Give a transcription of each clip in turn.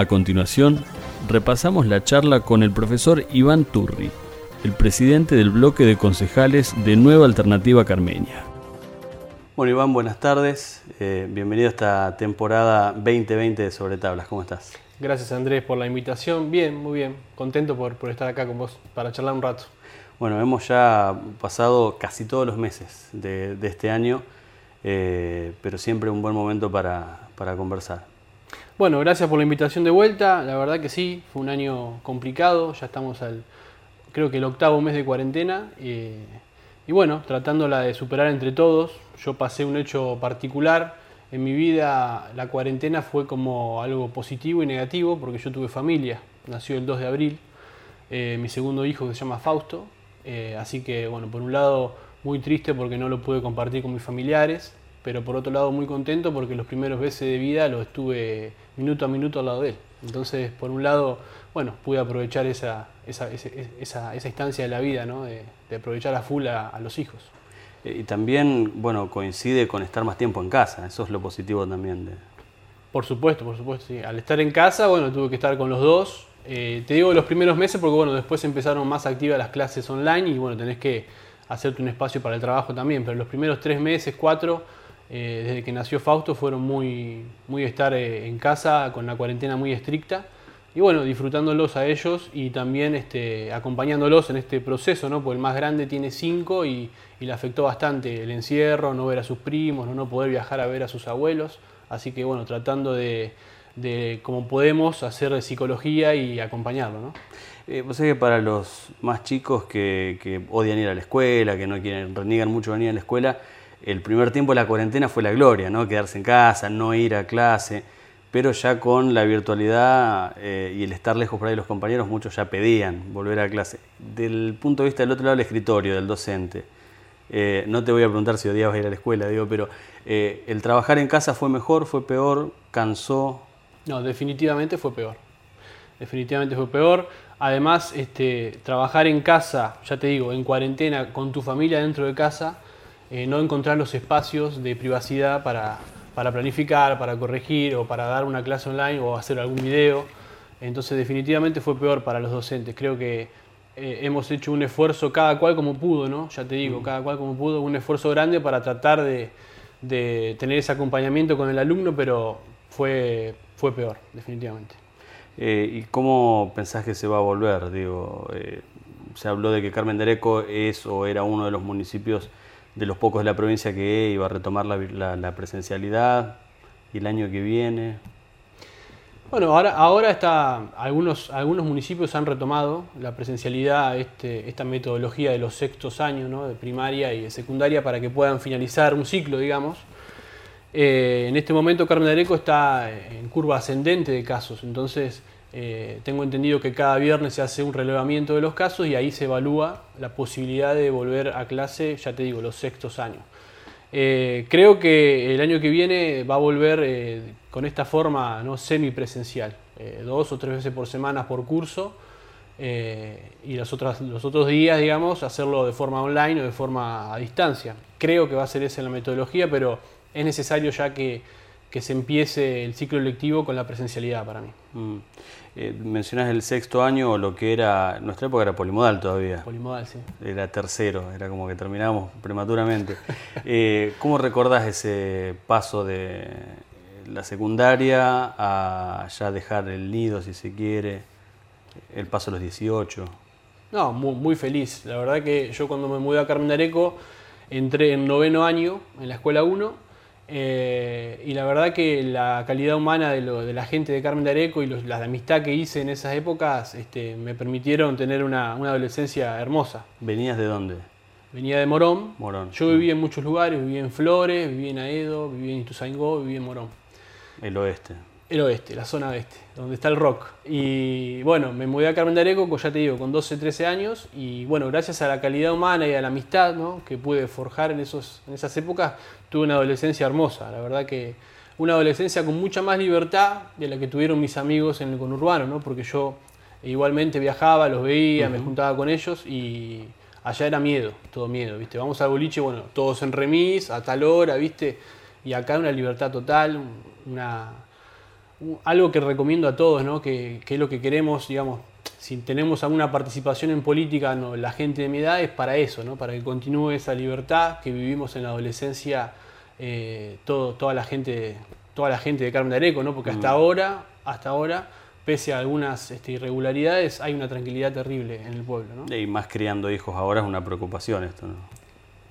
A continuación, repasamos la charla con el profesor Iván Turri, el presidente del bloque de concejales de Nueva Alternativa Carmeña. Bueno, Iván, buenas tardes. Eh, bienvenido a esta temporada 2020 de Sobre Tablas. ¿Cómo estás? Gracias Andrés por la invitación. Bien, muy bien. Contento por, por estar acá con vos para charlar un rato. Bueno, hemos ya pasado casi todos los meses de, de este año, eh, pero siempre un buen momento para, para conversar. Bueno, gracias por la invitación de vuelta. La verdad que sí, fue un año complicado. Ya estamos al, creo que el octavo mes de cuarentena. eh, y bueno, tratándola de superar entre todos. Yo pasé un hecho particular. En mi vida la cuarentena fue como algo positivo y negativo porque yo tuve familia. Nació el 2 de abril. eh, mi segundo hijo que se llama Fausto. Eh, así que bueno, por un lado muy triste porque no lo pude compartir con mis familiares. Pero por otro lado muy contento porque los primeros meses de vida lo estuve minuto a minuto al lado de él. Entonces, por un lado, bueno, pude aprovechar esa, esa, esa, esa instancia de la vida, ¿no? de, de aprovechar a full a, a los hijos. Eh, Y también, bueno, coincide con estar más tiempo en casa. Eso es lo positivo también. De... Por supuesto, por supuesto, sí. Al estar en casa, bueno, tuve que estar con los dos. Eh, te digo los primeros meses porque, bueno, después empezaron más activas las clases online y, bueno, tenés que hacerte un espacio para el trabajo también. Pero los primeros tres meses, cuatro, eh, desde que nació Fausto, fueron muy, muy estar eh, en casa con la cuarentena muy estricta. Y bueno, disfrutándolos a ellos y también este, acompañándolos en este proceso, ¿no? Porque el más grande tiene cinco y, y le afectó bastante el encierro, no ver a sus primos, no, poder viajar a ver a sus abuelos. Así que bueno, tratando de, de como podemos hacer psicología y acompañarlo, ¿no? Eh, que para los más chicos que, que odian ir a la escuela, que no quieren, reniegan mucho venir a la escuela, el primer tiempo de la cuarentena fue la gloria, ¿no? Quedarse en casa, no ir a clase. Pero ya con la virtualidad eh, y el estar lejos por ahí de los compañeros, muchos ya pedían volver a clase. Del punto de vista del otro lado del escritorio, del docente, eh, no te voy a preguntar si odiabas ir a la escuela, digo, pero eh, ¿el trabajar en casa fue mejor, fue peor, cansó? No, definitivamente fue peor. Definitivamente fue peor. Además, este, trabajar en casa, ya te digo, en cuarentena, con tu familia dentro de casa, eh, no encontrar los espacios de privacidad para, para planificar, para corregir o para dar una clase online o hacer algún video. Entonces, definitivamente fue peor para los docentes. Creo que eh, hemos hecho un esfuerzo, cada cual como pudo, ¿no? Ya te digo, cada cual como pudo, un esfuerzo grande para tratar de, de tener ese acompañamiento con el alumno, pero fue, fue peor, definitivamente. Eh, ¿Y cómo pensás que se va a volver? Digo, eh, se habló de que Carmen de Areco es o era uno de los municipios de los pocos de la provincia que iba a retomar la, presencialidad y el año que viene. Bueno, ahora, ahora está, algunos, algunos municipios han retomado la presencialidad, este, esta metodología de los sextos años, ¿no? de primaria y de secundaria, para que puedan finalizar un ciclo, digamos. Eh, en este momento Carmen Areco está en curva ascendente de casos, entonces eh, tengo entendido que cada viernes se hace un relevamiento de los casos y ahí se evalúa la posibilidad de volver a clase, ya te digo, los sextos años. Eh, creo que el año que viene va a volver eh, con esta forma no semipresencial, dos o tres veces por semana por curso y las otras, los otros días, digamos, hacerlo de forma online o de forma a distancia. Creo que va a ser esa la metodología, pero es necesario ya que, que se empiece el ciclo lectivo con la presencialidad para mí. Mm. Eh, mencionás el sexto año, o lo que era, nuestra época era polimodal todavía. Polimodal, sí. Era tercero, era como que terminábamos prematuramente. Eh, ¿Cómo recordás ese paso de la secundaria a ya dejar el nido, si se quiere, el paso a los 18? No, muy, muy feliz. La verdad que yo cuando me mudé a Carmen Areco entré en noveno año en la escuela 1 eh, y la verdad que la calidad humana de, lo- de la gente de Carmen de Areco y los- la amistad que hice en esas épocas este, me permitieron tener una, una adolescencia hermosa. ¿Venías de dónde? Venía de Morón. Morón. Yo vivía en muchos lugares, viví en Flores, viví en Aedo, viví en Ituzaingó, viví en Morón. El oeste. El oeste, la zona oeste, donde está el rock. Y bueno, me mudé a Carmen de Areco, ya te digo, con 12, 13 años. Y bueno, gracias a la calidad humana y a la amistad ¿no? que pude forjar en, esos, en esas épocas, tuve una adolescencia hermosa. La verdad que una adolescencia con mucha más libertad de la que tuvieron mis amigos en el conurbano, ¿no? porque yo igualmente viajaba, los veía, me juntaba con ellos y allá era miedo, todo miedo, ¿viste? Vamos al boliche, bueno, todos en remis, a tal hora, ¿viste? Y acá una libertad total, una algo que recomiendo a todos, ¿no? que, es lo que queremos, digamos, si tenemos alguna participación en política, ¿no? la gente de mi edad es para eso, ¿no? para que continúe esa libertad que vivimos en la adolescencia eh, todo, toda, la gente, toda la gente de Carmen de Areco, ¿no? porque hasta mm. ahora, hasta ahora, pese a algunas este, irregularidades, hay una tranquilidad terrible en el pueblo. ¿no? Y más criando hijos ahora es una preocupación esto, ¿no?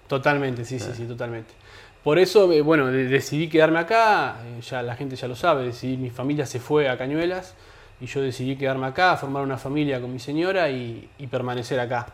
Totalmente, sí, sí, sí, totalmente. Por eso, eh, bueno, decidí quedarme acá, eh, ya la gente ya lo sabe, decidí, mi familia se fue a Cañuelas y yo decidí quedarme acá, formar una familia con mi señora y, permanecer acá.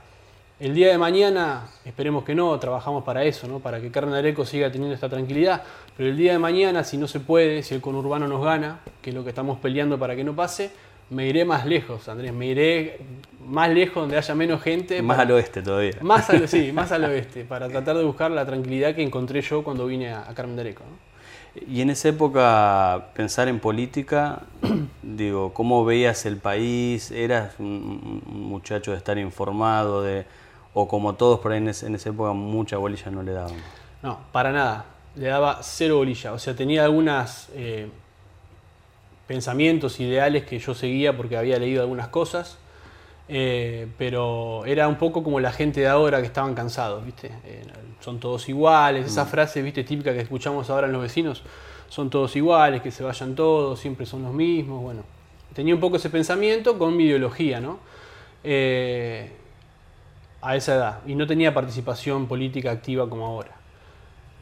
El día de mañana, esperemos que no, trabajamos para eso, ¿no? para que Carmen Areco siga teniendo esta tranquilidad, pero el día de mañana, si no se puede, si el conurbano nos gana, que es lo que estamos peleando para que no pase, me iré más lejos, Andrés, me iré más lejos donde haya menos gente. Más al oeste todavía. Más al, sí, más al oeste, para tratar de buscar la tranquilidad que encontré yo cuando vine a, Carmen de Areco. Y en esa época, pensar en política, digo, ¿cómo veías el país? ¿Eras un, muchacho de estar informado? de O como todos por ahí en, esa época, mucha bolilla no le daban. No, para nada. Le daba cero bolilla. O sea, tenía algunas... Eh, pensamientos, ideales que yo seguía porque había leído algunas cosas, eh, pero era un poco como la gente de ahora que estaban cansados, ¿viste? Eh, son todos iguales, esa mm. frase, ¿viste? Típica que escuchamos ahora en los vecinos, son todos iguales, que se vayan todos, siempre son los mismos, bueno. Tenía un poco ese pensamiento con mi ideología, ¿no? Eh, a esa edad, y no tenía participación política activa como ahora.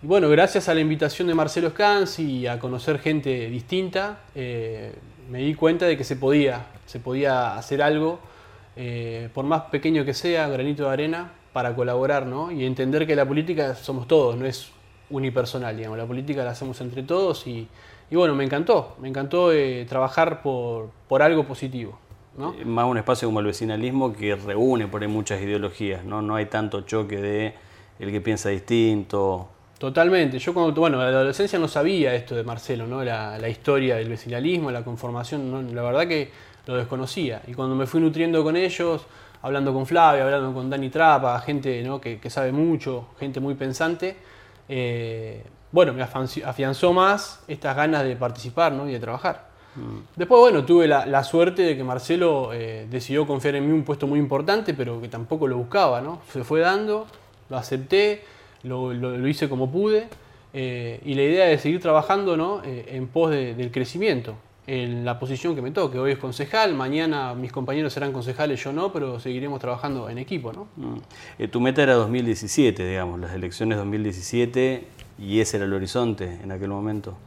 Y bueno, gracias a la invitación de Marcelo Scanzi y a conocer gente distinta, me di cuenta de que se podía, se podía hacer algo, eh, por más pequeño que sea, granito de arena, para colaborar, ¿no? Y entender que la política somos todos, no es unipersonal, digamos, la política la hacemos entre todos y, bueno, me encantó, me encantó eh, trabajar por, por, algo positivo. ¿no? Más un espacio como el vecinalismo que reúne por ahí muchas ideologías, ¿no? No hay tanto choque de el que piensa distinto, Totalmente. Yo cuando, bueno, en la adolescencia no sabía esto de Marcelo, ¿no? La, la historia del vecinalismo, la conformación, la verdad que lo desconocía. Y cuando me fui nutriendo con ellos, hablando con Flavia, hablando con Dani Trapa, gente ¿no? que, sabe mucho, gente muy pensante, eh, bueno, me afianzó más estas ganas de participar ¿no? y de trabajar. Mm. Después, bueno, tuve la, suerte de que Marcelo eh, decidió confiar en mí un puesto muy importante, pero que tampoco lo buscaba, ¿no? Se fue dando, lo acepté lo, hice como pude eh, y la idea es seguir trabajando ¿no? En pos del crecimiento en la posición que me toque. Hoy es concejal, mañana mis compañeros serán concejales, yo no, pero seguiremos trabajando en equipo. ¿no? Mm. Eh, tu meta era 2017, digamos, las elecciones 2017 y ese era el horizonte en aquel momento.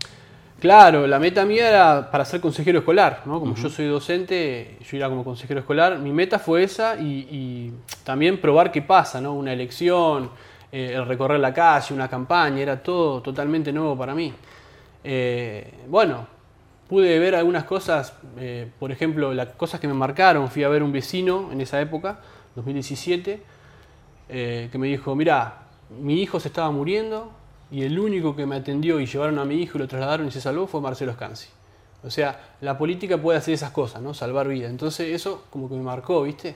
Claro, la meta mía era para ser consejero escolar, ¿no? Como yo soy docente, yo iba como consejero escolar, mi meta fue esa y, y también probar qué pasa, ¿no? Una elección, eh, el recorrer la calle, una campaña, era todo totalmente nuevo para mí. Eh, bueno, pude ver algunas cosas, eh, por ejemplo, las cosas que me marcaron, fui a ver un vecino en esa época, 2017, que me dijo, mira, mi hijo se estaba muriendo y el único que me atendió y llevaron a mi hijo y lo trasladaron y se salvó fue Marcelo Scanzi. O sea, la política puede hacer esas cosas, ¿no? Salvar vidas. Entonces eso como que me marcó, ¿viste?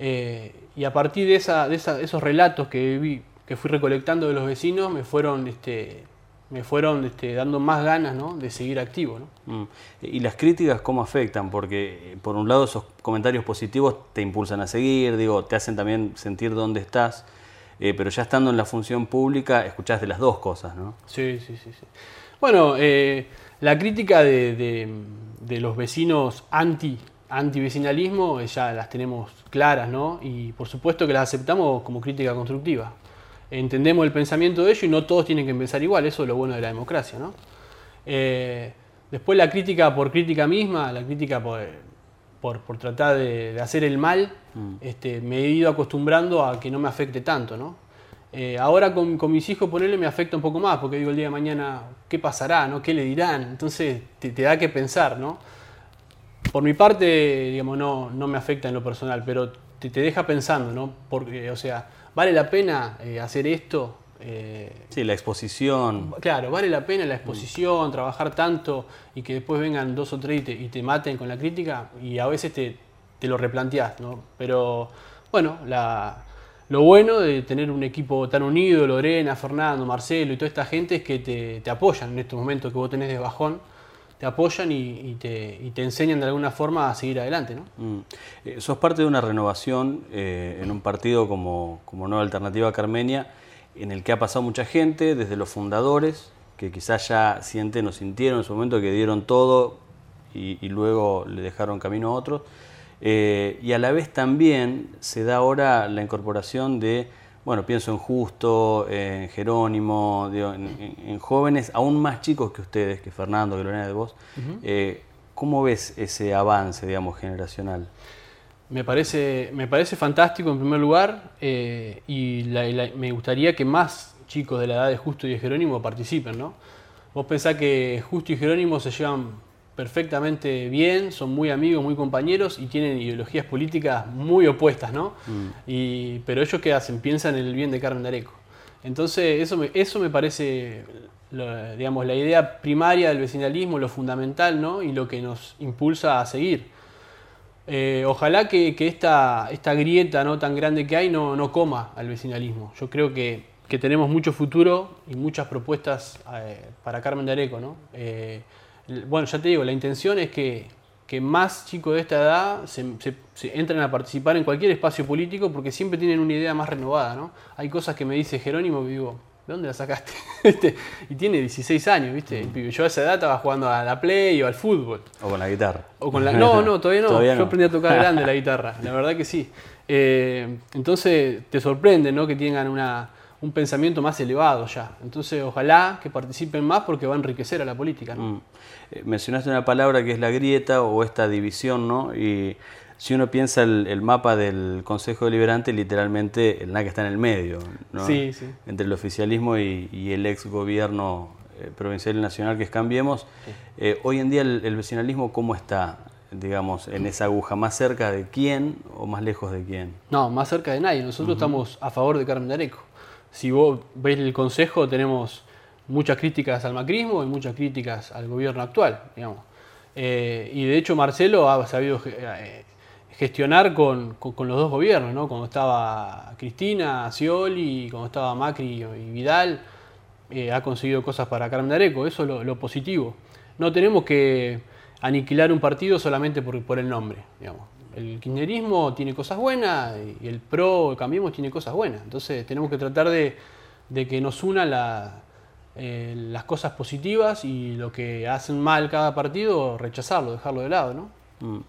y a partir de, esa, de esos relatos que vi, que fui recolectando de los vecinos me fueron, este, me fueron este, dando más ganas ¿no? de seguir activo. ¿no? Mm. ¿Y las críticas cómo afectan? Porque eh, por un lado esos comentarios positivos te impulsan a seguir, digo, te hacen también sentir dónde estás, eh, pero ya estando en la función pública escuchás de las dos cosas, ¿no? Sí, sí, sí. sí. Bueno, eh, la crítica de, de, los vecinos anti antivecinalismo ya las tenemos claras, ¿no? Y por supuesto que las aceptamos como crítica constructiva entendemos el pensamiento de ellos y no todos tienen que pensar igual, eso es lo bueno de la democracia. ¿no? Eh, después la crítica por crítica misma, la crítica por, por, tratar de, hacer el mal, mm. este, me he ido acostumbrando a que no me afecte tanto. ¿no? Eh, ahora con, con, mis hijos ponerle me afecta un poco más, porque digo el día de mañana, ¿qué pasará? ¿no? ¿Qué le dirán? Entonces te, te da que pensar, ¿no? Por mi parte, digamos, no, no me afecta en lo personal, pero te, te deja pensando, ¿no? Porque, o sea, ¿vale la pena eh, hacer esto? Eh, sí, la exposición. Claro, vale la pena la exposición, trabajar tanto y que después vengan dos o tres y te, y te maten con la crítica y a veces te, te lo replanteás, ¿no? Pero bueno, la, lo bueno de tener un equipo tan unido, Lorena, Fernando, Marcelo y toda esta gente es que te, te apoyan en estos momentos que vos tenés de bajón, te apoyan y, te, y, te, enseñan de alguna forma a seguir adelante. ¿no? Mm. Eh, sos parte de una renovación eh, en un partido como, como Nueva Alternativa Carmenia, en el que ha pasado mucha gente, desde los fundadores, que quizás ya sienten o sintieron en su momento que dieron todo y, y luego le dejaron camino a otros. Eh, y a la vez también se da ahora la incorporación de, bueno, pienso en Justo, en Jerónimo, digo, en, en, jóvenes aún más chicos que ustedes, que Fernando, que Lorena de vos. Uh -huh. eh, ¿Cómo ves ese avance, digamos, generacional? Me parece, me parece fantástico en primer lugar eh, y la, la, me gustaría que más chicos de la edad de Justo y de Jerónimo participen, ¿no? Vos pensás que Justo y Jerónimo se llevan perfectamente bien, son muy amigos, muy compañeros y tienen ideologías políticas muy opuestas, ¿no? Mm. Y, pero ellos qué hacen? Piensan en el bien de Carmen Dareco. Entonces eso me, eso me parece, lo, digamos, la idea primaria del vecinalismo, lo fundamental, ¿no? Y lo que nos impulsa a seguir. Eh, ojalá que, que, esta, esta grieta ¿no? tan grande que hay no, no coma al vecinalismo. Yo creo que, que tenemos mucho futuro y muchas propuestas eh, para Carmen Dareco, ¿no? Eh, bueno, ya te digo, la intención es que, que más chicos de esta edad se, se, se, entren a participar en cualquier espacio político porque siempre tienen una idea más renovada, ¿no? Hay cosas que me dice Jerónimo que digo, ¿de dónde la sacaste? y tiene 16 años, ¿viste? Yo a esa edad estaba jugando a la Play o al fútbol. O con la guitarra. O con la... No, no, todavía no. ¿Todavía Yo no? aprendí a tocar grande la guitarra, la verdad que sí. Eh, entonces te sorprende, ¿no? Que tengan una, un pensamiento más elevado ya. Entonces, ojalá que participen más porque va a enriquecer a la política. ¿no? Mm. Eh, mencionaste una palabra que es la grieta o esta división, ¿no? Y si uno piensa el, el mapa del Consejo Deliberante, literalmente el NAC está en el medio, ¿no? Sí, sí. Entre el oficialismo y, y el ex gobierno eh, provincial y nacional que es Cambiemos. Sí. Eh, hoy en día el, el vecinalismo, ¿cómo está? digamos, en esa aguja? ¿Más cerca de quién o más lejos de quién? No, más cerca de nadie. Nosotros uh -huh. estamos a favor de Carmen Areco si vos ves el Consejo, tenemos muchas críticas al macrismo y muchas críticas al gobierno actual, digamos. Eh, y de hecho Marcelo ha sabido eh, gestionar con, con, los dos gobiernos, ¿no? Cuando estaba Cristina, Scioli, cuando estaba Macri y Vidal, eh, ha conseguido cosas para Carmen Areco, eso es lo, lo, positivo. No tenemos que aniquilar un partido solamente por, por el nombre, digamos el kirchnerismo tiene cosas buenas y el PRO, Cambiemos, tiene cosas buenas. Entonces tenemos que tratar de, de que nos una eh, las cosas positivas y lo que hacen mal cada partido, rechazarlo, dejarlo de lado. ¿no? Mm.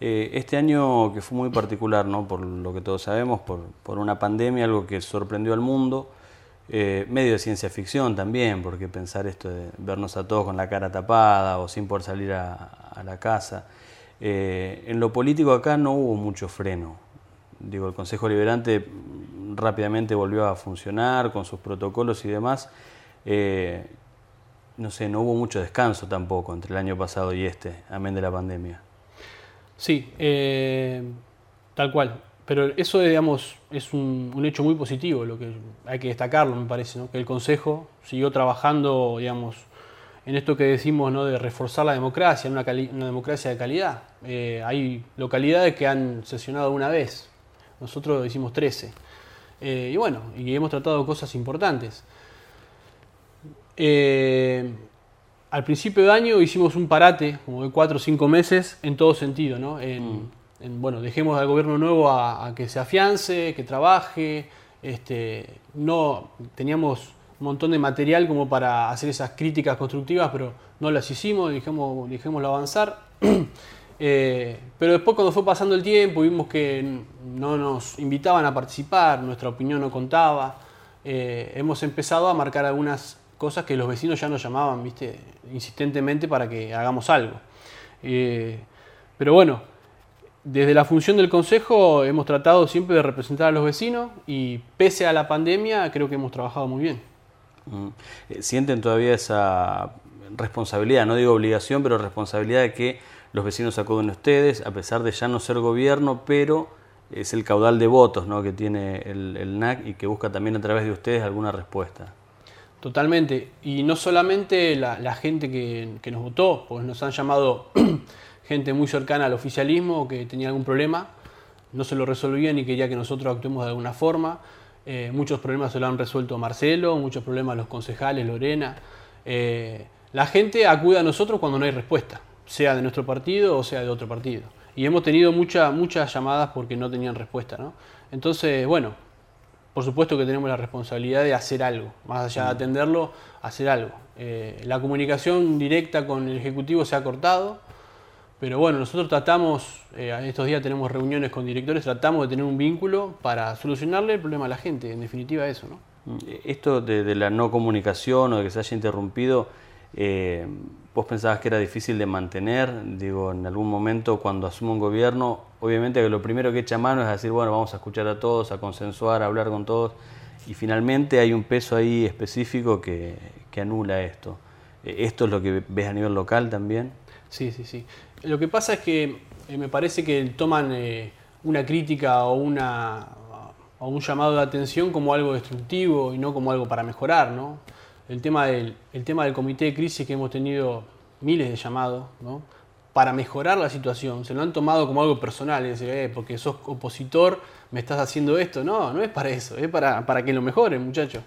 Eh, este año que fue muy particular, ¿no? por lo que todos sabemos, por, por una pandemia, algo que sorprendió al mundo. Eh, medio de ciencia ficción también, porque pensar esto de vernos a todos con la cara tapada o sin poder salir a, a la casa. Eh, en lo político acá no hubo mucho freno. Digo, el Consejo Liberante rápidamente volvió a funcionar con sus protocolos y demás. Eh, no sé, no hubo mucho descanso tampoco entre el año pasado y este, amén de la pandemia. Sí, eh, tal cual. Pero eso, digamos, es un, un, hecho muy positivo, lo que hay que destacarlo, me parece, ¿no? que el Consejo siguió trabajando, digamos, en esto que decimos ¿no? de reforzar la democracia, una, una democracia de calidad. Eh, hay localidades que han sesionado una vez, nosotros hicimos 13. Eh, y bueno, y hemos tratado cosas importantes. Eh, al principio de año hicimos un parate, como de 4 o 5 meses, en todo sentido. ¿no? En, mm. en, bueno, dejemos al gobierno nuevo a, a, que se afiance, que trabaje. Este, no teníamos un montón de material como para hacer esas críticas constructivas, pero no las hicimos, dijimos, dijémoslo avanzar. eh, pero después cuando fue pasando el tiempo vimos que no nos invitaban a participar, nuestra opinión no contaba, eh, hemos empezado a marcar algunas cosas que los vecinos ya nos llamaban, viste, insistentemente para que hagamos algo. Eh, pero bueno, desde la función del Consejo hemos tratado siempre de representar a los vecinos y pese a la pandemia creo que hemos trabajado muy bien. Mm. Eh, ¿Sienten todavía esa responsabilidad, no digo obligación, pero responsabilidad de que los vecinos acuden a ustedes, a pesar de ya no ser gobierno, pero es el caudal de votos ¿no? que tiene el, NAC y que busca también a través de ustedes alguna respuesta? Totalmente. Y no solamente la, gente que, nos votó, pues nos han llamado gente muy cercana al oficialismo que tenía algún problema, no se lo resolvían y quería que nosotros actuemos de alguna forma. Eh, muchos problemas se lo han resuelto Marcelo, muchos problemas los concejales, Lorena. Eh, la gente acude a nosotros cuando no hay respuesta, sea de nuestro partido o sea de otro partido. Y hemos tenido muchas muchas llamadas porque no tenían respuesta. ¿no? Entonces, bueno, por supuesto que tenemos la responsabilidad de hacer algo, más allá de atenderlo, hacer algo. Eh, la comunicación directa con el Ejecutivo se ha cortado. Pero bueno, nosotros tratamos, eh, estos días tenemos reuniones con directores, tratamos de tener un vínculo para solucionarle el problema a la gente, en definitiva eso, ¿no? Mm, esto de, la no comunicación o de que se haya interrumpido, eh, ¿vos pensabas que era difícil de mantener? Digo, en algún momento cuando asume un gobierno, obviamente que lo primero que echa mano es decir, bueno, vamos a escuchar a todos, a consensuar, a hablar con todos, y finalmente hay un peso ahí específico que, que anula esto. Eh, ¿Esto es lo que ves a nivel local también? Sí, sí, sí. Lo que pasa es que eh, me parece que toman eh, una crítica o, una, o un llamado de atención como algo destructivo y no como algo para mejorar. ¿no? El, tema del, el tema del comité de crisis que hemos tenido miles de llamados ¿no? para mejorar la situación, se lo han tomado como algo personal, es decir, eh, porque sos opositor, me estás haciendo esto. No, no es para eso, es para, para que lo mejoren, muchachos.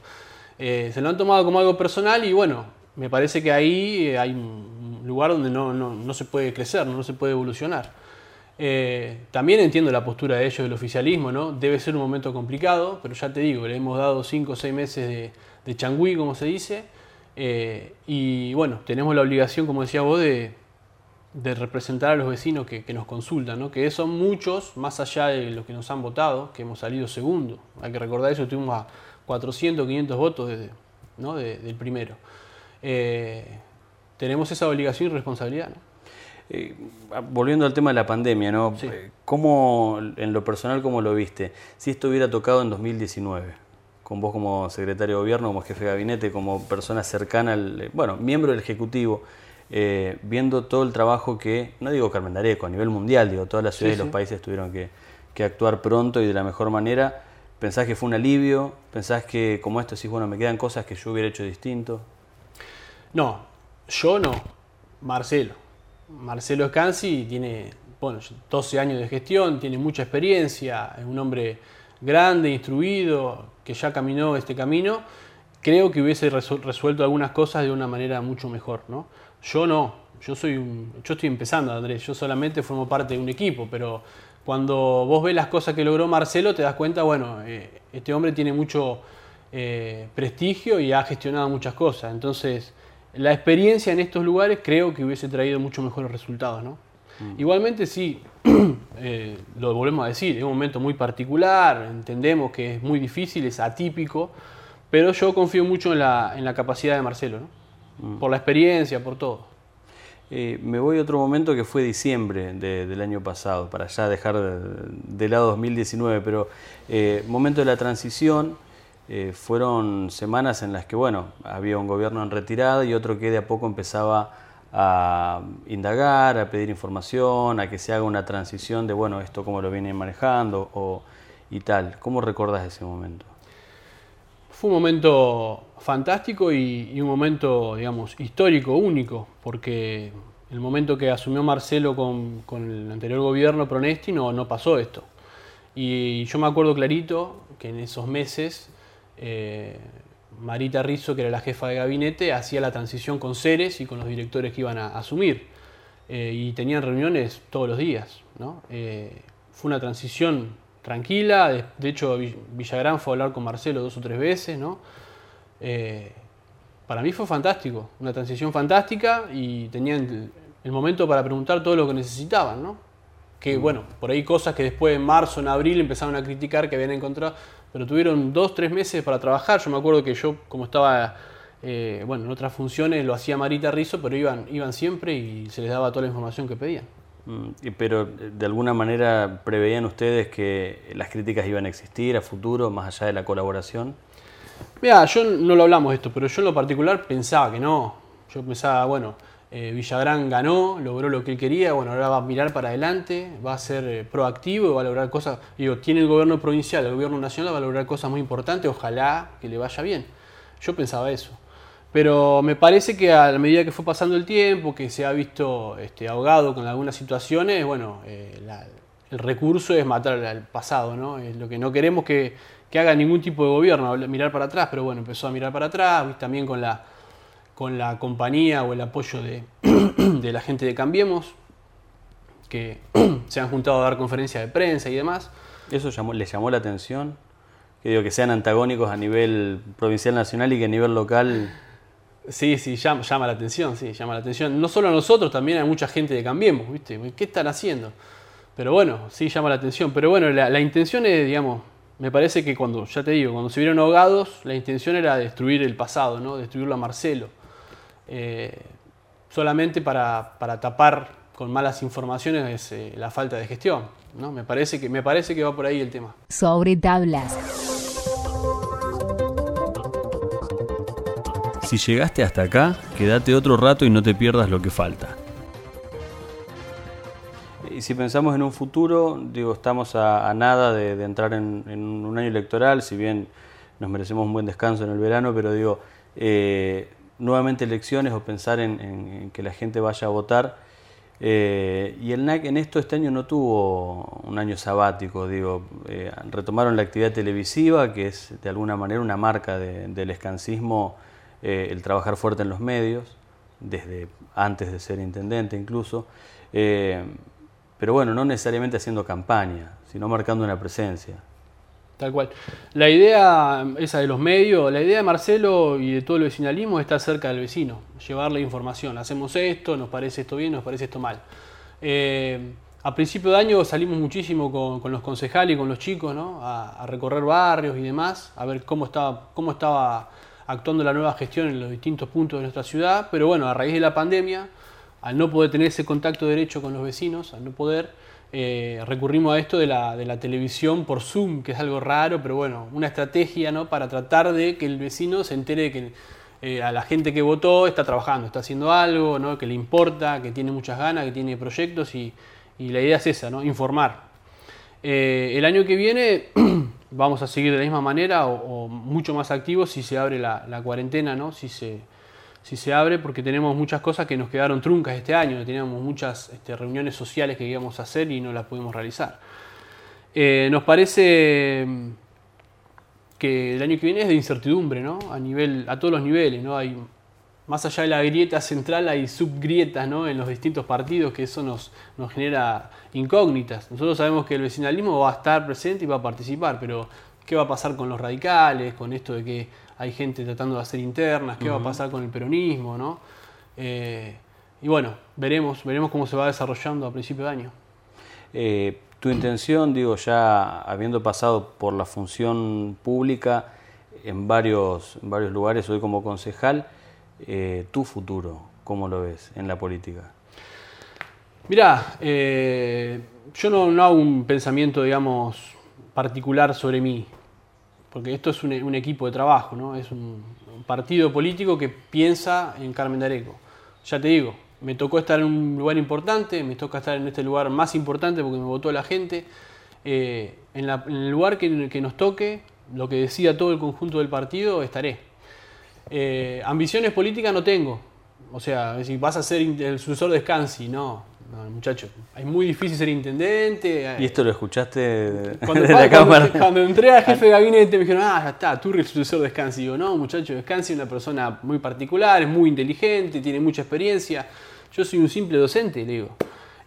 se lo han tomado como algo personal y bueno, me parece que ahí hay lugar donde no, se puede crecer, no se puede evolucionar. Eh, también entiendo la postura de ellos del oficialismo, ¿no? Debe ser un momento complicado, pero ya te digo, le hemos dado 5 o 6 meses de, de changüí, como se dice, eh, y bueno, tenemos la obligación, como decía vos, de, representar a los vecinos que, nos consultan, ¿no? que son muchos, más allá de los que nos han votado, que hemos salido segundo. Hay que recordar eso, tuvimos a 400, 500 votos desde, ¿no? del primero. Eh, tenemos esa obligación y responsabilidad. Eh, volviendo al tema de la pandemia, ¿no? Eh, ¿Cómo, en lo personal, cómo lo viste? Si esto hubiera tocado en 2019, con vos como secretario de gobierno, como jefe de gabinete, como persona cercana al, eh, bueno, miembro del Ejecutivo, viendo todo el trabajo que, no digo Carmen Dareco, a nivel mundial, digo, todas las ciudades y los países tuvieron que, que, actuar pronto y de la mejor manera, ¿pensás que fue un alivio? ¿Pensás que como esto decís, bueno, me quedan cosas que yo hubiera hecho distinto? No, yo no, Marcelo. Marcelo Scansi tiene bueno, 12 años de gestión, tiene mucha experiencia, es un hombre grande, instruido, que ya caminó este camino. Creo que hubiese resuelto algunas cosas de una manera mucho mejor. ¿no? Yo no, yo, soy un, yo estoy empezando, Andrés, yo solamente formo parte de un equipo, pero cuando vos ves las cosas que logró Marcelo, te das cuenta, bueno, eh, este hombre tiene mucho eh, prestigio y ha gestionado muchas cosas. Entonces, la experiencia en estos lugares creo que hubiese traído mucho mejores resultados. ¿no? Mm. Igualmente sí, eh, lo volvemos a decir, es un momento muy particular, entendemos que es muy difícil, es atípico, pero yo confío mucho en la, en la capacidad de Marcelo, ¿no? Mm. por la experiencia, por todo. Eh, me voy a otro momento que fue diciembre del año pasado, para ya dejar de, lado 2019, pero eh, momento de la transición, eh, fueron semanas en las que, bueno, había un gobierno en retirada y otro que de a poco empezaba a indagar, a pedir información, a que se haga una transición de, bueno, esto cómo lo vienen manejando o, y tal. ¿Cómo recordas ese momento? Fue un momento fantástico y, un momento, digamos, histórico, único, porque el momento que asumió Marcelo con, el anterior gobierno, Pronesti, no, no pasó esto. Y yo me acuerdo clarito que en esos meses eh, Marita Rizzo, que era la jefa de gabinete, hacía la transición con Ceres y con los directores que iban a asumir. Eh, y tenían reuniones todos los días. Eh, fue una transición tranquila, de, hecho Villagrán fue a hablar con Marcelo dos o tres veces. para mí fue fantástico, una transición fantástica y tenían el, momento para preguntar todo lo que necesitaban. Que mm. bueno, por ahí cosas que después en marzo, en abril empezaron a criticar que habían encontrado pero tuvieron dos, tres meses para trabajar. Yo me acuerdo que yo, como estaba eh, bueno, en otras funciones, lo hacía Marita Rizzo, pero iban, iban siempre y se les daba toda la información que pedían. Mm, pero de alguna manera preveían ustedes que las críticas iban a existir a futuro, más allá de la colaboración. Mira, yo no lo hablamos esto, pero yo en lo particular pensaba que no. Yo pensaba, bueno, eh, Villagrán ganó, logró lo que él quería, bueno, ahora va a mirar para adelante, va a ser eh, proactivo, va a lograr cosas. Digo, tiene el gobierno provincial, el gobierno nacional va a lograr cosas muy importantes, ojalá que le vaya bien. Yo pensaba eso. Pero me parece que a la medida que fue pasando el tiempo, que se ha visto este, ahogado con algunas situaciones, bueno, eh, el recurso es matar al pasado, ¿no? Es lo que no queremos que, que, haga ningún tipo de gobierno, mirar para atrás, pero bueno, empezó a mirar para atrás, también con la, con la compañía o el apoyo de, de la gente de Cambiemos, que se han juntado a dar conferencias de prensa y demás. ¿Eso llamó, les llamó la atención? Que digo, que sean antagónicos a nivel provincial, nacional y que a nivel local Sí, sí, llama, llama, la atención, sí, llama la atención. No solo a nosotros, también a mucha gente de Cambiemos, ¿viste? ¿Qué están haciendo? Pero bueno, sí, llama la atención. Pero bueno, la, intención es, digamos, me parece que cuando, ya te digo, cuando se vieron ahogados, la intención era destruir el pasado, ¿no? Destruirlo a Marcelo. Eh, solamente para, tapar con malas informaciones eh, la falta de gestión, ¿no? Me parece, que, me parece que va por ahí el tema. Sobre tablas. Si llegaste hasta acá, quédate otro rato y no te pierdas lo que falta. Y si pensamos en un futuro, digo, estamos a, nada de, entrar en, un año electoral, si bien nos merecemos un buen descanso en el verano, pero digo, eh, nuevamente elecciones o pensar en, que la gente vaya a votar. Eh, y el NAC en esto este año no tuvo un año sabático, digo, eh, retomaron la actividad televisiva, que es de alguna manera una marca del escancismo eh, el trabajar fuerte en los medios, desde antes de ser intendente incluso, pero bueno, no necesariamente haciendo campaña, sino marcando una presencia. Tal cual. La idea esa de los medios, la idea de Marcelo y de todo el vecinalismo es estar cerca del vecino, llevarle información. Hacemos esto, nos parece esto bien, nos parece esto mal. Eh, a principio de año salimos muchísimo con, los concejales y con los chicos, ¿no? a, a, recorrer barrios y demás, a ver cómo estaba, cómo estaba actuando la nueva gestión en los distintos puntos de nuestra ciudad, pero bueno, a raíz de la pandemia, al no poder tener ese contacto derecho con los vecinos, al no poder, eh, recurrimos a esto de la, de la, televisión por Zoom, que es algo raro, pero bueno, una estrategia ¿no? para tratar de que el vecino se entere de que eh, a la gente que votó está trabajando, está haciendo algo, ¿no? que le importa, que tiene muchas ganas, que tiene proyectos y, y la idea es esa, ¿no? informar. Eh, el año que viene vamos a seguir de la misma manera o, mucho más activos si se abre la, cuarentena, ¿no? Si se, si se abre, porque tenemos muchas cosas que nos quedaron truncas este año, teníamos muchas este, reuniones sociales que íbamos a hacer y no las pudimos realizar. Eh, nos parece mm, que el año que viene es de incertidumbre, ¿no? A, nivel, a todos los niveles, ¿no? Hay más allá de la grieta central hay subgrietas ¿no? en los distintos partidos que eso nos, nos genera incógnitas. Nosotros sabemos que el vecinalismo va a estar presente y va a participar, pero ¿qué va a pasar con los radicales, con esto de que hay gente tratando de hacer internas? ¿Qué va a pasar con el peronismo? ¿no? Eh, y bueno, veremos, veremos cómo se va desarrollando a principio de año. Eh, tu intención, digo, ya habiendo pasado por la función pública en varios, en varios lugares, hoy como concejal, eh, tu futuro, ¿cómo lo ves en la política? Mirá, yo no, hago un pensamiento, digamos, particular sobre mí, porque esto es un, equipo de trabajo, ¿no? Es un, partido político que piensa en Carmen Dareco. Ya te digo, me tocó estar en un lugar importante, me toca estar en este lugar más importante porque me votó la gente. Eh, en, el lugar que, nos toque, lo que decida todo el conjunto del partido, estaré. Eh, ambiciones políticas no tengo. O sea, si vas a ser el sucesor de Scansi, no, no, muchacho. Es muy difícil ser intendente. ¿Y esto lo escuchaste cuando, de la cámara? Cuando, entré a jefe de gabinete me dijeron, ah, ya está, tú eres el sucesor de Scansi. Digo, no, muchacho, Scansi es una persona muy particular, es muy inteligente, tiene mucha experiencia. Yo soy un simple docente, le digo.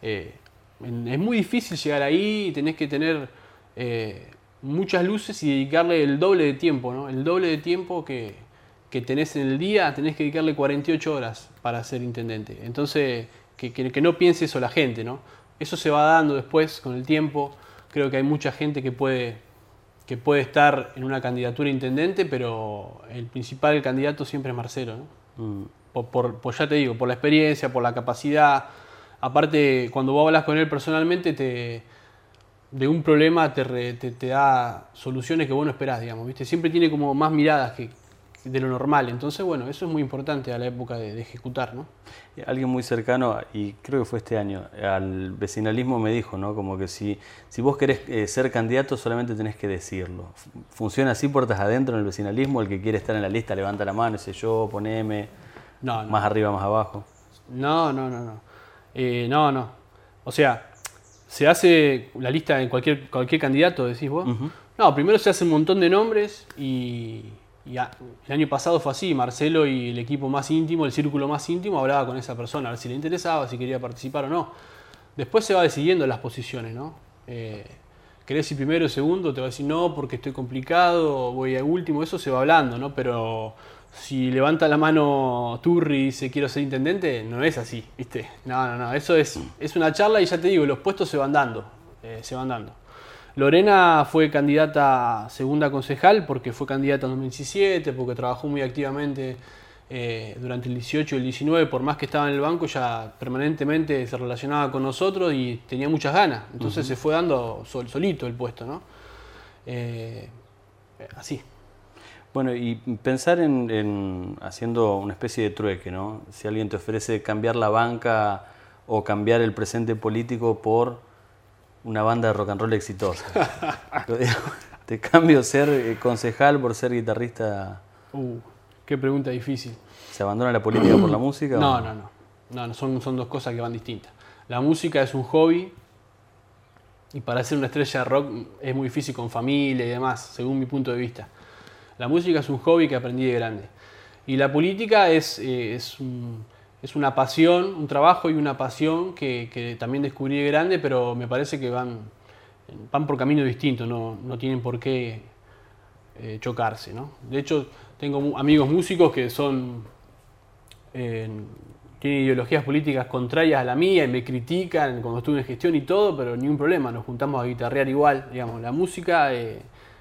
Eh, es muy difícil llegar ahí, tenés que tener eh, muchas luces y dedicarle el doble de tiempo, ¿no? El doble de tiempo que, que tenés en el día, tenés que dedicarle 48 horas para ser intendente. Entonces, que, no piense eso la gente, ¿no? Eso se va dando después con el tiempo. Creo que hay mucha gente que puede, que puede estar en una candidatura intendente, pero el principal candidato siempre es Marcelo, ¿no? Mm. Por, ya te digo, por la experiencia, por la capacidad, Aparte, cuando vos hablas con él personalmente, te, de un problema te, re- te, te da soluciones que vos no esperás, digamos, ¿viste? Siempre tiene como más miradas que de lo normal. Entonces, bueno, eso es muy importante a la época de, de ejecutar, ¿no? Alguien muy cercano, y creo que fue este año, al vecinalismo me dijo, ¿no? Como que si, si vos querés eh, ser candidato solamente tenés que decirlo. ¿Funciona así puertas adentro en el vecinalismo? El que quiere estar en la lista levanta la mano, ese yo, poneme, No, no. más arriba, más abajo. No, no, no, no. Eh, no, no. O sea, se hace la lista en cualquier, cualquier candidato, decís vos. No, primero se hace un montón de nombres y, y a- el año pasado fue así. Marcelo y el equipo más íntimo, el círculo más íntimo, hablaba con esa persona a ver si le interesaba, si quería participar o no. Después se va decidiendo las posiciones, ¿no? Eh, ¿Querés ir primero o segundo? Te va a decir no porque estoy complicado, voy a último, eso se va hablando, ¿no? Pero si levanta la mano Turri y dice quiero ser intendente, no es así, ¿viste? No, no, no, eso es, es una charla y ya te digo, los puestos se van dando, eh, se van dando. Lorena fue candidata a segunda concejal porque fue candidata en 2017, porque trabajó muy activamente eh, durante el 18 y el 19, por más que estaba en el banco, ya permanentemente se relacionaba con nosotros y tenía muchas ganas. Entonces se fue dando sol- solito el puesto, ¿no? Eh, así. Bueno, y pensar en, en haciendo una especie de trueque, ¿no? Si alguien te ofrece cambiar la banca o cambiar el presente político por una banda de rock and roll exitosa. Te cambio ser eh, concejal por ser guitarrista. Uh, qué pregunta difícil. ¿Se abandona la política por la música? o No, no, no. no, no, son, son dos cosas que van distintas. La música es un hobby y para ser una estrella de rock es muy difícil con familia y demás, según mi punto de vista. La música es un hobby que aprendí de grande. Y la política es, eh, es, un- es una pasión, un trabajo y una pasión que, que también descubrí de grande, pero me parece que van, van por caminos distintos, no, no tienen por qué eh, chocarse. ¿no? De hecho, tengo amigos músicos que son tienen ideologías políticas contrarias a la mía y me critican cuando estuve en gestión y todo, pero ni un problema, nos juntamos a guitarrear igual, digamos, la música eh,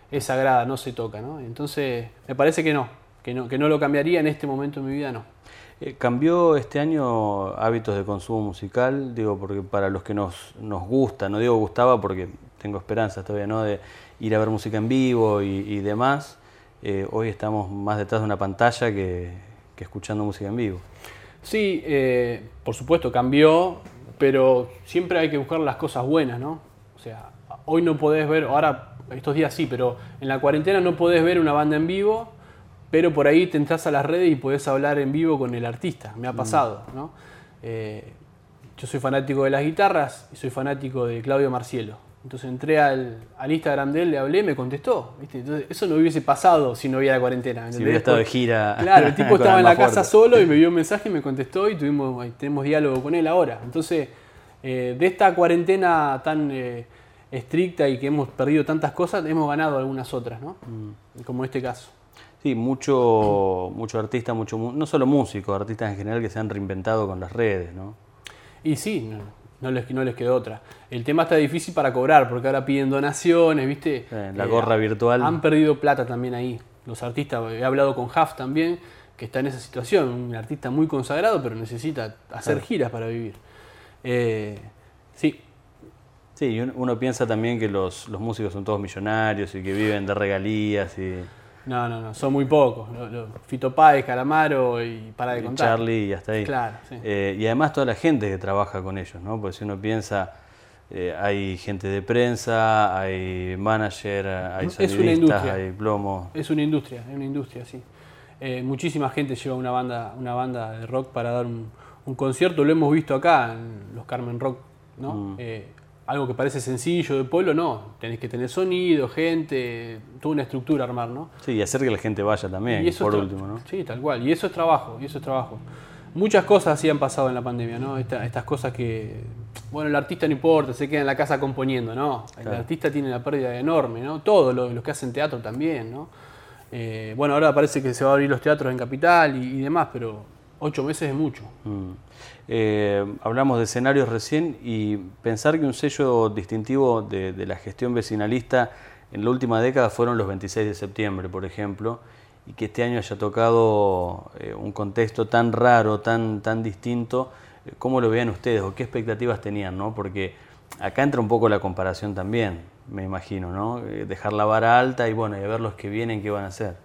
es sagrada, no se toca, ¿no? Entonces, me parece que no, que no, que no lo cambiaría en este momento de mi vida, no. Eh, ¿Cambió este año hábitos de consumo musical? Digo, porque para los que nos, nos gusta, no digo gustaba porque tengo esperanzas todavía, ¿no? De ir a ver música en vivo y, demás. eh, hoy estamos más detrás de una pantalla que, que escuchando música en vivo. Sí, eh, por supuesto cambió, pero siempre hay que buscar las cosas buenas, ¿no? O sea, hoy no podés ver, ahora estos días sí, pero en la cuarentena no podés ver una banda en vivo, pero por ahí te entras a las redes y podés hablar en vivo con el artista, me ha pasado, ¿no? Eh, yo soy fanático de las guitarras y soy fanático de Claudio Marcielo. Entonces entré al, al Instagram de él, le hablé, me contestó. ¿viste? Entonces, eso no hubiese pasado si no hubiera la cuarentena. Si hubiera estado de gira. Claro, el tipo estaba en la casa solo y me vio un mensaje y me contestó y tuvimos, tenemos diálogo con él ahora. Entonces, eh, de esta cuarentena tan eh, estricta y que hemos perdido tantas cosas, hemos ganado algunas otras, ¿no? Mm. Como este caso. Sí, mucho, mucho artista, mucho, mu- no solo músicos, artistas en general que se han reinventado con las redes, ¿no? Y sí, no, les, no les quedó otra. El tema está difícil para cobrar, porque ahora piden donaciones, ¿viste? Eh, la gorra virtual. Han perdido plata también ahí. Los artistas, he hablado con Huff también, que está en esa situación, un artista muy consagrado, pero necesita hacer Claro. giras para vivir. Eh, sí, Sí, uno piensa también que los, los músicos son todos millonarios y que viven de regalías y, no, no, no, son muy pocos. Lo- lo- Fito Páez, Calamaro y para de y contar. Charlie y hasta ahí. Claro, sí. Eh, y además toda la gente que trabaja con ellos, ¿no? Porque si uno piensa, eh, hay gente de prensa, hay manager, hay sonidistas, hay plomo. Es una industria, es una industria, sí. Eh, muchísima gente lleva una banda, una banda de rock para dar un, un concierto, lo hemos visto acá en los Carmen Rock, ¿no? Mm. Algo que parece sencillo de pueblo, no. Tenés que tener sonido, gente, toda una estructura armar, ¿no? Sí, y hacer que la gente vaya también, Y eso por último, ¿no? Sí, tal cual. Y eso es trabajo, y eso es trabajo. Muchas cosas sí han pasado en la pandemia, ¿no? Esta- estas cosas que, bueno, el artista no importa, se queda en la casa componiendo, ¿no? El artista tiene la pérdida enorme, ¿no? Todos los, los que hacen teatro también, ¿no? Eh, bueno, ahora parece que se va a abrir los teatros en Capital y, y demás, pero ocho meses es mucho. Mm. Eh, hablamos de escenarios recién y pensar que un sello distintivo de, la gestión vecinalista en la última década fueron los 26 de septiembre, por ejemplo, y que este año haya tocado eh, un contexto tan raro, tan, tan distinto, ¿cómo lo veían ustedes o qué expectativas tenían? ¿no? Porque acá entra un poco la comparación también, me imagino, ¿no? Eh, dejar la vara alta y bueno, y ver los que vienen qué van a hacer.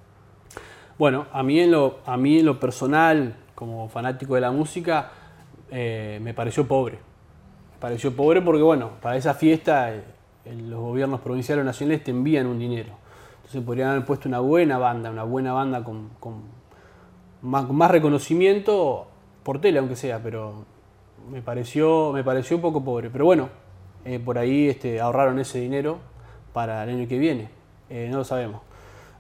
Bueno, a mí en lo, a mí en lo personal, como fanático de la música, eh, me pareció pobre. Me pareció pobre porque, bueno, para esa fiesta eh, los gobiernos provinciales o nacionales te envían un dinero. Entonces podrían haber puesto una buena banda, una buena banda con, más, reconocimiento por tele, aunque sea, pero me pareció, me pareció un poco pobre. Pero bueno, eh, por ahí este, ahorraron ese dinero para el año que viene. no lo sabemos.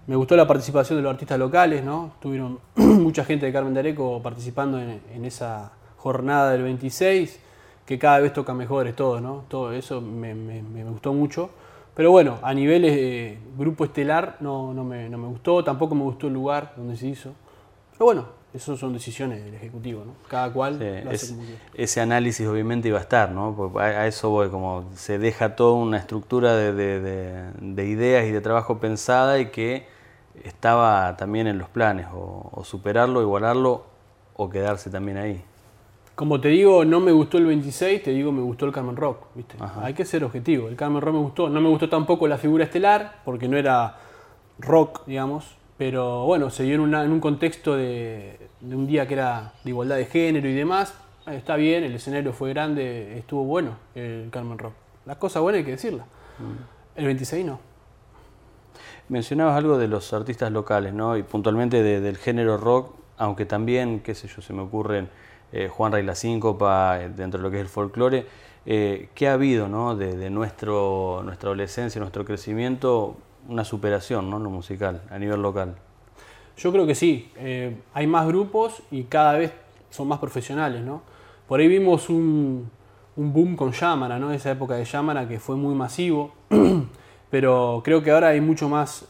Me gustó la participación de los artistas locales, ¿no? Tuvieron mucha gente de Carmen de Areco participando en, esa jornada del 26, que cada vez toca mejores todos, ¿no? Todo eso me, me, me, gustó mucho. Pero bueno, a nivel de grupo estelar no, no, me, no me gustó, tampoco me gustó el lugar donde se hizo. Pero bueno, eso son decisiones del Ejecutivo, ¿no? Cada cual sí, lo hace es, como. Ese análisis obviamente iba a estar, ¿no? Porque a, a eso voy, como se deja toda una estructura de, de, de, de ideas y de trabajo pensada y que estaba también en los planes, o, o, superarlo, igualarlo, o quedarse también ahí. Como te digo, no me gustó el 26, te digo, me gustó el Carmen Rock, ¿viste? Ajá. Hay que ser objetivo. El Carmen Rock me gustó. No me gustó tampoco la figura estelar, porque no era rock, digamos. Pero bueno, se dio en, una, en un contexto de, de, un día que era de igualdad de género y demás. Está bien, el escenario fue grande, estuvo bueno el Carmen Rock. Las cosas buenas hay que decirlas. Mm. El 26 no. Mencionabas algo de los artistas locales, ¿no? Y puntualmente de, del género rock, aunque también, qué sé yo, se me ocurren eh, Juan Ray La Síncopa, eh, dentro de lo que es el folclore. Eh, ¿Qué ha habido, ¿no? De, nuestro, nuestra adolescencia, nuestro crecimiento, una superación, ¿no? En lo musical, a nivel local. Yo creo que sí. Hay más grupos y cada vez son más profesionales, ¿no? Por ahí vimos un, un boom con Yamara, ¿no? Esa época de Yamara que fue muy masivo. pero creo que ahora hay mucho más,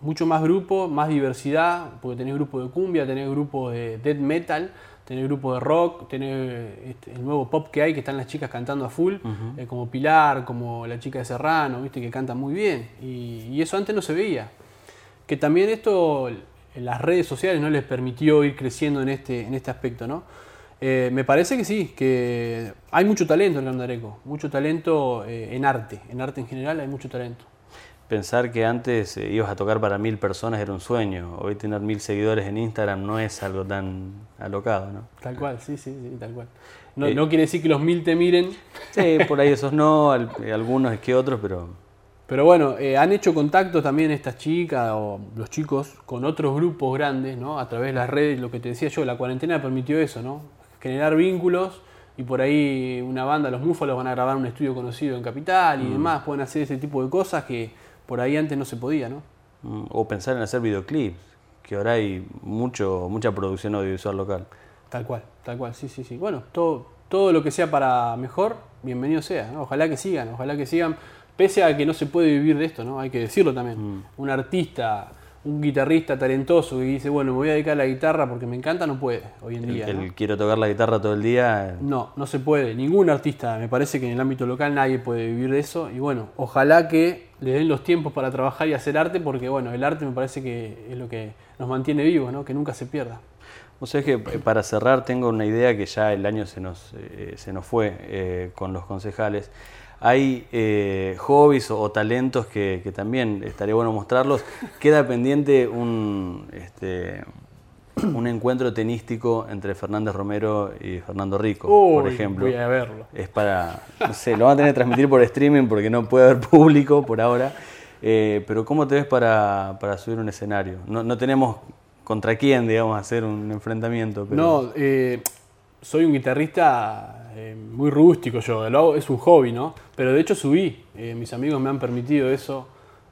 mucho más grupo, más diversidad, porque tenés grupos de cumbia, tenés grupos de death metal, tenés grupos de rock, tenés este, el nuevo pop que hay, que están las chicas cantando a full, uh -huh. eh, como Pilar, como la chica de Serrano, viste que cantan muy bien, y, y, eso antes no se veía. Que también esto, las redes sociales no les permitió ir creciendo en este, en este aspecto, ¿no? Eh, me parece que sí, que hay mucho talento en Candareco, mucho talento eh, en arte, en arte en general hay mucho talento. Pensar que antes eh, ibas a tocar para mil personas era un sueño, hoy tener mil seguidores en Instagram no es algo tan alocado, ¿no? Tal cual, sí, sí, sí, tal cual. No, no quiere decir que los mil te miren. Sí, por ahí esos no, algunos es que otros, pero... Pero bueno, eh, han hecho contactos también estas chicas o los chicos con otros grupos grandes, ¿no? A través de las redes, lo que te decía yo, la cuarentena permitió eso, ¿no? generar vínculos y por ahí una banda, los Múfalos, van a grabar un estudio conocido en Capital y mm. demás, pueden hacer ese tipo de cosas que por ahí antes no se podía, ¿no? Mm, o pensar en hacer videoclips, que ahora hay mucho, mucha producción audiovisual local. Tal cual, tal cual, sí, sí, sí. Bueno, todo, todo lo que sea para mejor, bienvenido sea, ¿no? Ojalá que sigan, ojalá que sigan, pese a que no se puede vivir de esto, ¿no? Hay que decirlo también. Mm. Un artista un guitarrista talentoso que dice, bueno, me voy a dedicar a la guitarra porque me encanta, no puede hoy en día. El, ¿no? el quiero tocar la guitarra todo el día. No, no se puede. Ningún artista, me parece que en el ámbito local nadie puede vivir de eso. Y bueno, ojalá que le den los tiempos para trabajar y hacer arte porque bueno, el arte me parece que es lo que nos mantiene vivos, ¿no? que nunca se pierda. O sea, es que para cerrar tengo una idea que ya el año se nos, eh, se nos fue eh, con los concejales hay eh, hobbies o, o talentos que, que, también estaría bueno mostrarlos. Queda pendiente un, este, un encuentro tenístico entre Fernández Romero y Fernando Rico, Uy, por ejemplo. Voy a verlo. Es para, no sé, lo van a tener que transmitir por streaming porque no puede haber público por ahora. Eh, pero ¿cómo te ves para, para subir un escenario? No, no, tenemos contra quién, digamos, hacer un enfrentamiento. Pero... No, eh, soy un guitarrista eh, muy rústico yo, lo es un hobby, ¿no? Pero de hecho subí, eh, mis amigos me han permitido eso,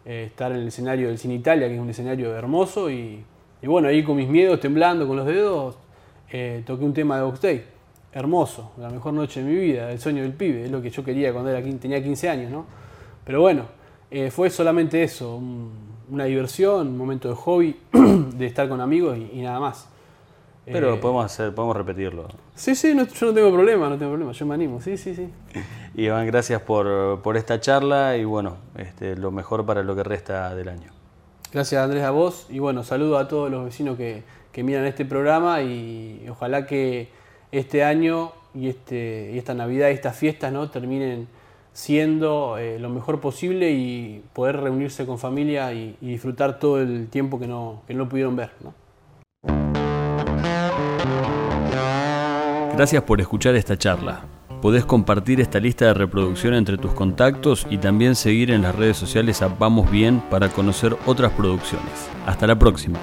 eh, estar en el escenario del Cine Italia, que es un escenario hermoso, y, y bueno, ahí con mis miedos, temblando con los dedos, toqué un tema de Box Day, hermoso, la mejor noche de mi vida, el sueño del pibe, es lo que yo quería cuando era, tenía 15 años, ¿no? Pero bueno, fue solamente eso, un, una diversión, un momento de hobby, de estar con amigos y nada más. Pero eh, podemos hacer, podemos repetirlo. Sí, sí, no, yo no tengo problema, no tengo problema, yo me animo, sí, sí, sí. Iván, gracias por, por esta charla y bueno, este, lo mejor para lo que resta del año. Gracias Andrés a vos y bueno, saludo a todos los vecinos que, que miran este programa y ojalá que este año y, este, y esta Navidad y estas fiestas ¿no? terminen siendo eh, lo mejor posible y poder reunirse con familia y, disfrutar todo el tiempo que no, que no pudieron ver. Gracias por escuchar esta charla. Podés compartir esta lista de reproducción entre tus contactos y también seguir en las redes sociales a Vamos Bien para conocer otras producciones. Hasta la próxima.